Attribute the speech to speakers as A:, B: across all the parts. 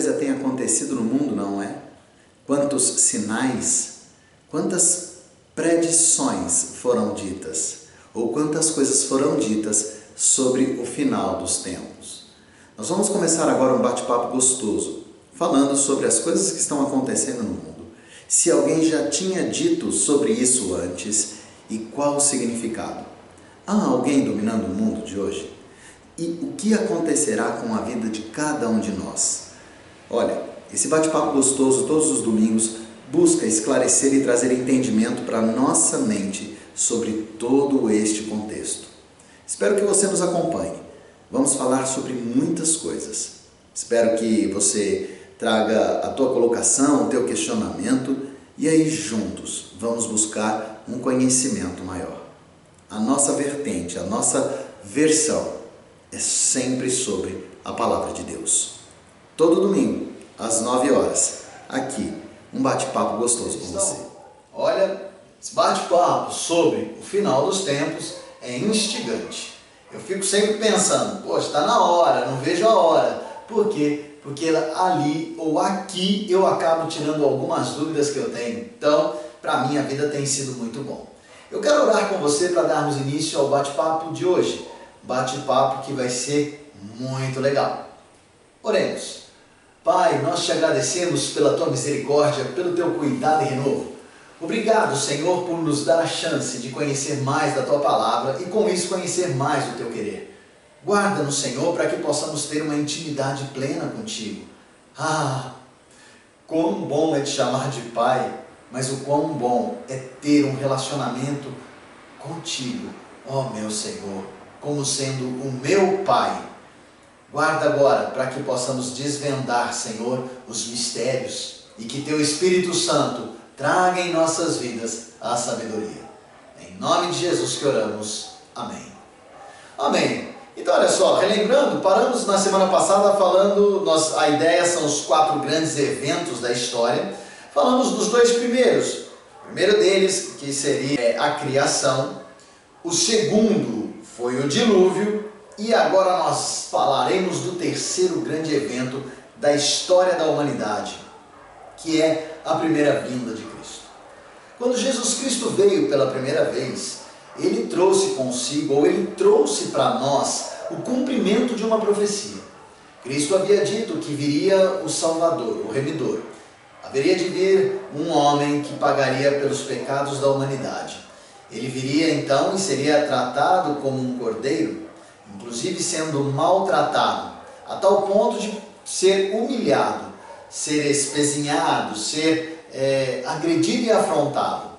A: Coisa tem acontecido no mundo, não é? Quantos sinais, quantas predições foram ditas, ou quantas coisas foram ditas sobre o final dos tempos. Nós vamos começar agora um bate-papo gostoso, falando sobre as coisas que estão acontecendo no mundo. Se alguém já tinha dito sobre isso antes e qual o significado. Há alguém dominando o mundo de hoje? E o que acontecerá com a vida de cada um de nós? Olha, esse bate-papo gostoso todos os domingos busca esclarecer e trazer entendimento para nossa mente sobre todo este contexto. Espero que você nos acompanhe. Vamos falar sobre muitas coisas. Espero que você traga a tua colocação, o teu questionamento e aí juntos vamos buscar um conhecimento maior. A nossa vertente, a nossa versão é sempre sobre a palavra de Deus. Todo domingo, às 9 horas, aqui, um bate-papo gostoso com você.
B: Olha, esse bate-papo sobre o final dos tempos é instigante. Eu fico sempre pensando, poxa, está na hora, não vejo a hora. Por quê? Porque ali ou aqui eu acabo tirando algumas dúvidas que eu tenho. Então, para mim, a vida tem sido muito bom. Eu quero orar com você para darmos início ao bate-papo de hoje. Bate-papo que vai ser muito legal. Oremos. Pai, nós te agradecemos pela tua misericórdia, pelo teu cuidado e renovo. Obrigado, Senhor, por nos dar a chance de conhecer mais da tua palavra e com isso conhecer mais do teu querer. Guarda-nos, Senhor, para que possamos ter uma intimidade plena contigo. Ah, quão bom é te chamar de Pai mas o quão bom é ter um relacionamento contigo, ó oh, meu Senhor, como sendo o meu Pai. Guarda agora para que possamos desvendar, Senhor, os mistérios e que Teu Espírito Santo traga em nossas vidas a sabedoria. Em nome de Jesus que oramos. Amém. Amém. Então, olha só, relembrando, paramos na semana passada falando, nós, a ideia são os quatro grandes eventos da história Falamos dos dois primeiros. O primeiro deles, que seria a criação. O segundo foi o dilúvio. E agora nós falaremos do terceiro grande evento da história da humanidade, que é a primeira vinda de Cristo. Quando Jesus Cristo veio pela primeira vez, ele trouxe consigo, ou ele trouxe para nós, o cumprimento de uma profecia. Cristo havia dito que viria o Salvador, o Remidor. Haveria de vir um homem que pagaria pelos pecados da humanidade. Ele viria então e seria tratado como um cordeiro, inclusive sendo maltratado, a tal ponto de ser humilhado, ser espezinhado, ser é, agredido e afrontado.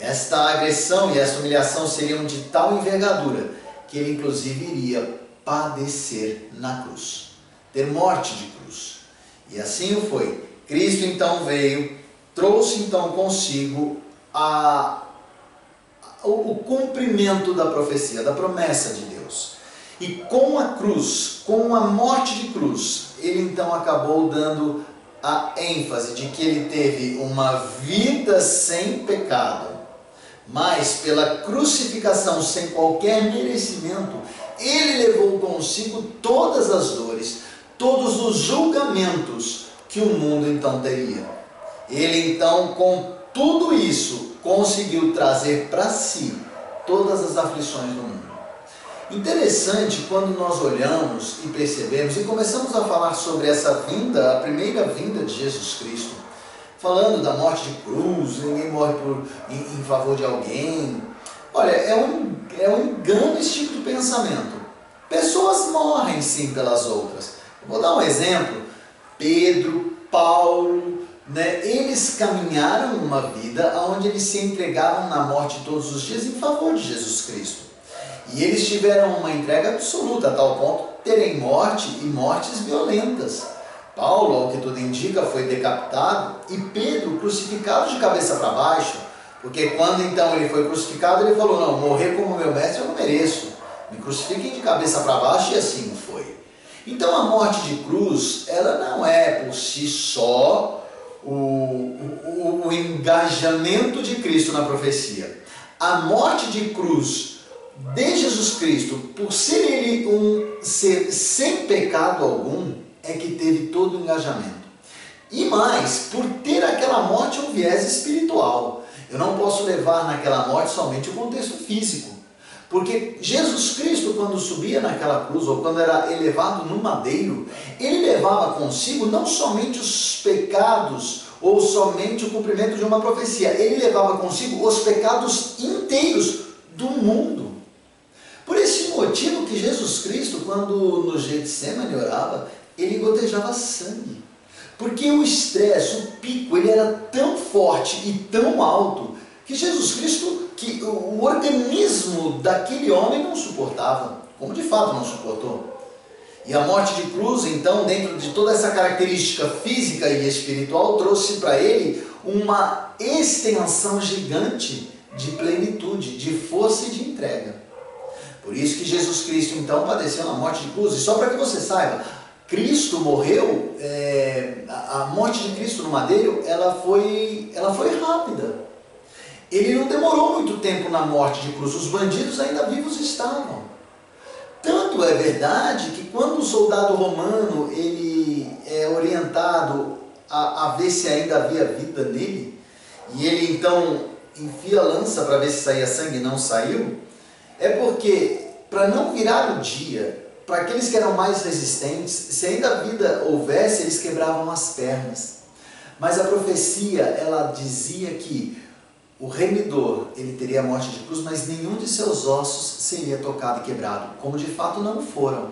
B: Esta agressão e esta humilhação seriam de tal envergadura que ele inclusive iria padecer na cruz, ter morte de cruz. E assim o foi. Cristo então veio, trouxe então consigo a, o, o cumprimento da profecia, da promessa de Deus. E com a cruz, com a morte de cruz, ele então acabou dando a ênfase de que ele teve uma vida sem pecado, mas pela crucificação sem qualquer merecimento, ele levou consigo todas as dores, todos os julgamentos, que o mundo então teria. Ele então, com tudo isso, conseguiu trazer para si todas as aflições do mundo. Interessante quando nós olhamos e percebemos e começamos a falar sobre essa vinda, a primeira vinda de Jesus Cristo, falando da morte de cruz, ninguém morre por, em, em favor de alguém. Olha, é um, é um engano esse tipo de pensamento. Pessoas morrem sim pelas outras. vou dar um exemplo. Pedro, Paulo, né, eles caminharam uma vida onde eles se entregavam na morte todos os dias em favor de Jesus Cristo. E eles tiveram uma entrega absoluta, a tal ponto terem morte e mortes violentas. Paulo, ao que tudo indica, foi decapitado e Pedro crucificado de cabeça para baixo, porque quando então ele foi crucificado, ele falou: Não, morrer como meu mestre eu não mereço, me crucifiquem de cabeça para baixo, e assim foi. Então a morte de cruz, ela não é por si só o, o, o engajamento de Cristo na profecia. A morte de cruz de Jesus Cristo, por ser ele um ser sem pecado algum, é que teve todo o engajamento. E mais, por ter aquela morte um viés espiritual. Eu não posso levar naquela morte somente o contexto físico. Porque Jesus Cristo, quando subia naquela cruz, ou quando era elevado no madeiro, ele levava consigo não somente os pecados, ou somente o cumprimento de uma profecia, ele levava consigo os pecados inteiros do mundo. Que Jesus Cristo, quando no Getsemane orava, ele gotejava sangue. Porque o estresse, o pico, ele era tão forte e tão alto que Jesus Cristo, que o organismo daquele homem não suportava, como de fato não suportou. E a morte de cruz, então, dentro de toda essa característica física e espiritual, trouxe para ele uma extensão gigante de plenitude, de força e de entrega. Por isso que Jesus Cristo, então, padeceu na morte de cruz. E só para que você saiba, Cristo morreu, é, a morte de Cristo no madeiro, ela foi, ela foi rápida. Ele não demorou muito tempo na morte de cruz, os bandidos ainda vivos estavam. Tanto é verdade que quando o soldado romano ele é orientado a, a ver se ainda havia vida nele, e ele então enfia a lança para ver se saía sangue e não saiu, é porque para não virar o dia para aqueles que eram mais resistentes, se ainda vida houvesse, eles quebravam as pernas. Mas a profecia, ela dizia que o remidor, ele teria a morte de cruz, mas nenhum de seus ossos seria tocado e quebrado, como de fato não foram.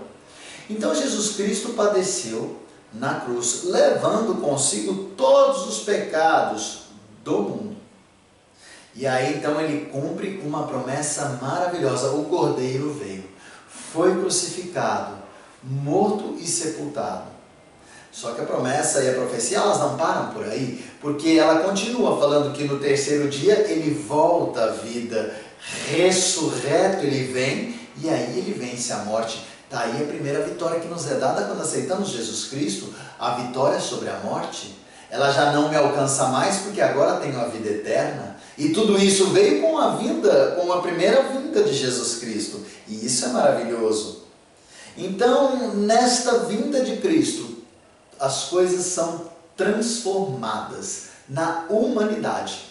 B: Então Jesus Cristo padeceu na cruz, levando consigo todos os pecados do mundo. E aí então ele cumpre uma promessa maravilhosa: o Cordeiro veio foi crucificado, morto e sepultado. Só que a promessa e a profecia elas não param por aí, porque ela continua falando que no terceiro dia ele volta à vida, ressurreto ele vem e aí ele vence a morte. Está aí a primeira vitória que nos é dada quando aceitamos Jesus Cristo, a vitória sobre a morte. Ela já não me alcança mais porque agora tenho a vida eterna. E tudo isso veio com a vinda, com a primeira vinda de Jesus Cristo. E isso é maravilhoso. Então, nesta vinda de Cristo, as coisas são transformadas na humanidade.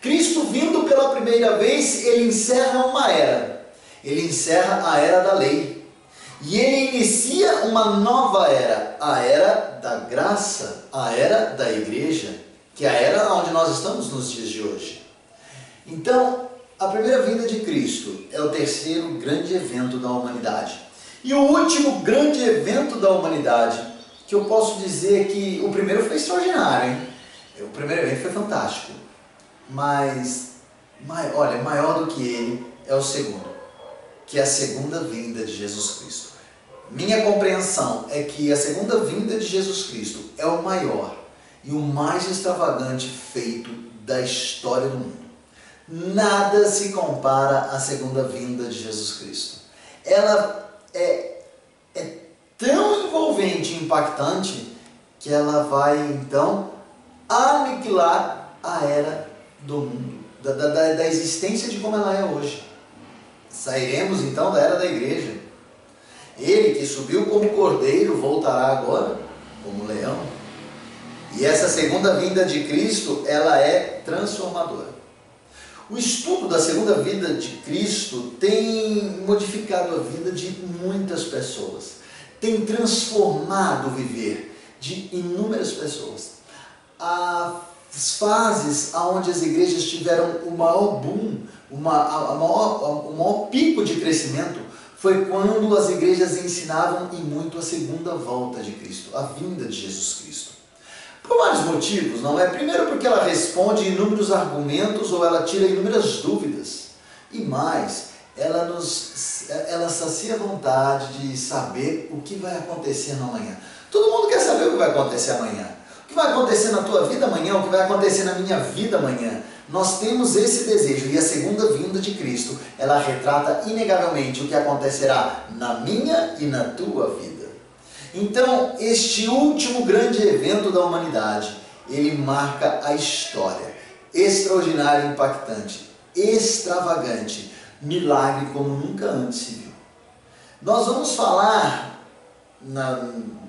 B: Cristo vindo pela primeira vez, ele encerra uma era. Ele encerra a era da lei. E ele inicia uma nova era, a era da graça, a era da igreja, que é a era onde nós estamos nos dias de hoje. Então, a primeira vinda de Cristo é o terceiro grande evento da humanidade. E o último grande evento da humanidade, que eu posso dizer que o primeiro foi extraordinário, hein? O primeiro evento foi fantástico. Mas, olha, maior do que ele é o segundo, que é a segunda vinda de Jesus Cristo. Minha compreensão é que a segunda vinda de Jesus Cristo é o maior e o mais extravagante feito da história do mundo. Nada se compara à segunda vinda de Jesus Cristo. Ela é, é tão envolvente e impactante que ela vai então aniquilar a era do mundo, da, da, da existência de como ela é hoje. Sairemos então da era da igreja. Ele que subiu como cordeiro voltará agora como leão. E essa segunda vinda de Cristo, ela é transformadora. O estudo da segunda vida de Cristo tem modificado a vida de muitas pessoas, tem transformado o viver de inúmeras pessoas. As fases onde as igrejas tiveram o maior boom, uma, a maior, o maior pico de crescimento, foi quando as igrejas ensinavam e muito a segunda volta de Cristo, a vinda de Jesus Cristo. Por vários motivos, não é? Primeiro, porque ela responde inúmeros argumentos ou ela tira inúmeras dúvidas. E mais, ela nos ela sacia a vontade de saber o que vai acontecer amanhã. Todo mundo quer saber o que vai acontecer amanhã. O que vai acontecer na tua vida amanhã, o que vai acontecer na minha vida amanhã. Nós temos esse desejo e a segunda vinda de Cristo, ela retrata inegavelmente o que acontecerá na minha e na tua vida. Então, este último grande evento da humanidade, ele marca a história. Extraordinário, impactante, extravagante, milagre como nunca antes se viu. Nós vamos falar na,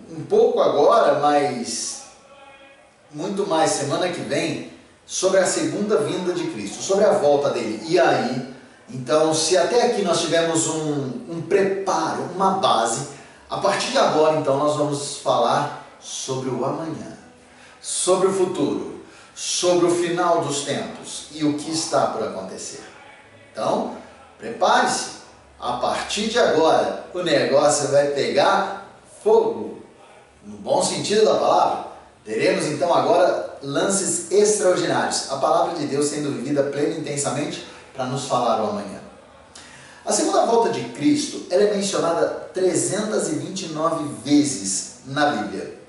B: um pouco agora, mas muito mais semana que vem, sobre a segunda vinda de Cristo, sobre a volta dele. E aí, então, se até aqui nós tivemos um, um preparo, uma base, a partir de agora, então, nós vamos falar sobre o amanhã, sobre o futuro, sobre o final dos tempos e o que está por acontecer. Então, prepare-se. A partir de agora, o negócio vai pegar fogo, no bom sentido da palavra. Teremos então agora lances extraordinários. A palavra de Deus sendo vivida plena e intensamente para nos falar o amanhã. A segunda volta de Cristo ela é mencionada 329 vezes na Bíblia.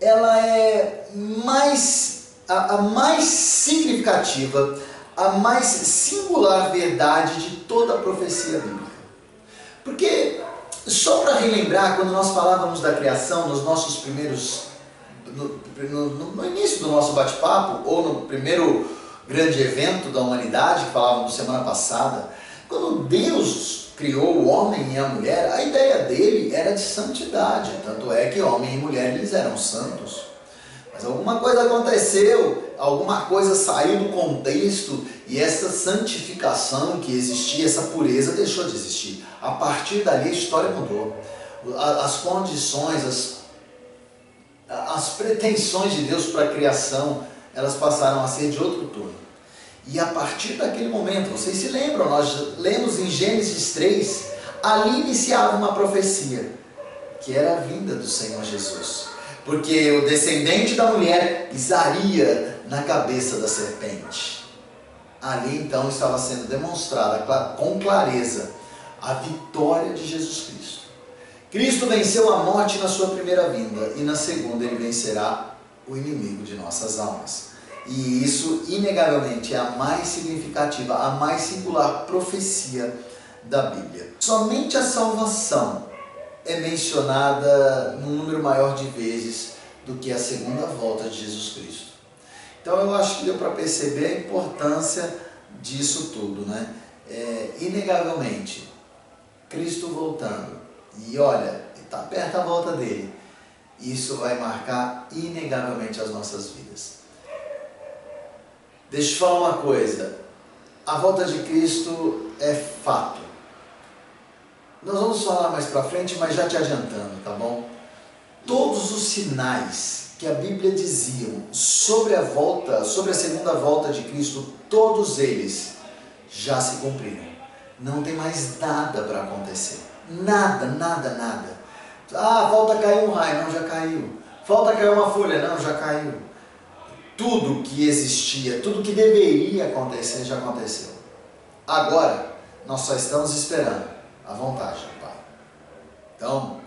B: Ela é mais a, a mais significativa, a mais singular verdade de toda a profecia bíblica. Porque só para relembrar, quando nós falávamos da criação nos nossos primeiros no, no, no início do nosso bate-papo ou no primeiro grande evento da humanidade que falávamos semana passada, quando Deus criou o homem e a mulher, a ideia dele era de santidade, tanto é que homem e mulher eles eram santos. Mas alguma coisa aconteceu, alguma coisa saiu do contexto e essa santificação que existia, essa pureza deixou de existir. A partir dali a história mudou. As condições, as, as pretensões de Deus para a criação, elas passaram a ser de outro turno. E a partir daquele momento, vocês se lembram, nós lemos em Gênesis 3, ali iniciava uma profecia, que era a vinda do Senhor Jesus. Porque o descendente da mulher pisaria na cabeça da serpente. Ali então estava sendo demonstrada com clareza a vitória de Jesus Cristo. Cristo venceu a morte na sua primeira vinda e na segunda ele vencerá o inimigo de nossas almas. E isso, inegavelmente, é a mais significativa, a mais singular profecia da Bíblia. Somente a salvação é mencionada num número maior de vezes do que a segunda volta de Jesus Cristo. Então eu acho que deu para perceber a importância disso tudo, né? É, inegavelmente, Cristo voltando, e olha, está perto a volta dele, isso vai marcar inegavelmente as nossas vidas. Deixa eu te falar uma coisa. A volta de Cristo é fato. Nós vamos falar mais para frente, mas já te adiantando, tá bom? Todos os sinais que a Bíblia diziam sobre a volta, sobre a segunda volta de Cristo, todos eles já se cumpriram. Não tem mais nada para acontecer. Nada, nada, nada. Ah, falta cair um raio, não, já caiu. Falta cair uma folha, não, já caiu tudo que existia, tudo que deveria acontecer já aconteceu. Agora, nós só estamos esperando a vontade do Pai. Então,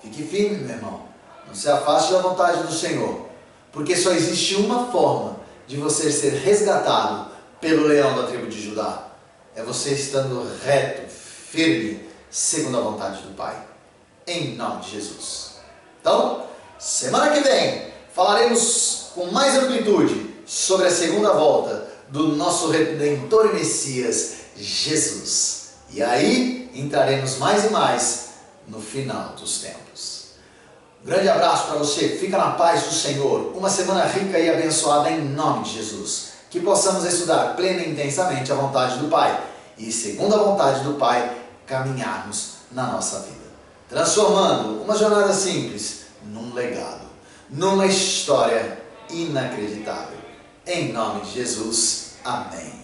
B: fique firme, meu irmão. Não se afaste da vontade do Senhor. Porque só existe uma forma de você ser resgatado pelo leão da tribo de Judá. É você estando reto, firme, segundo a vontade do Pai. Em nome de Jesus. Então, semana que vem, falaremos com mais amplitude sobre a segunda volta do nosso Redentor e Messias, Jesus. E aí entraremos mais e mais no final dos tempos. Um grande abraço para você, fica na paz do Senhor. Uma semana rica e abençoada em nome de Jesus. Que possamos estudar plena e intensamente a vontade do Pai e, segundo a vontade do Pai, caminharmos na nossa vida. Transformando uma jornada simples num legado, numa história inacreditável. Em nome de Jesus, amém.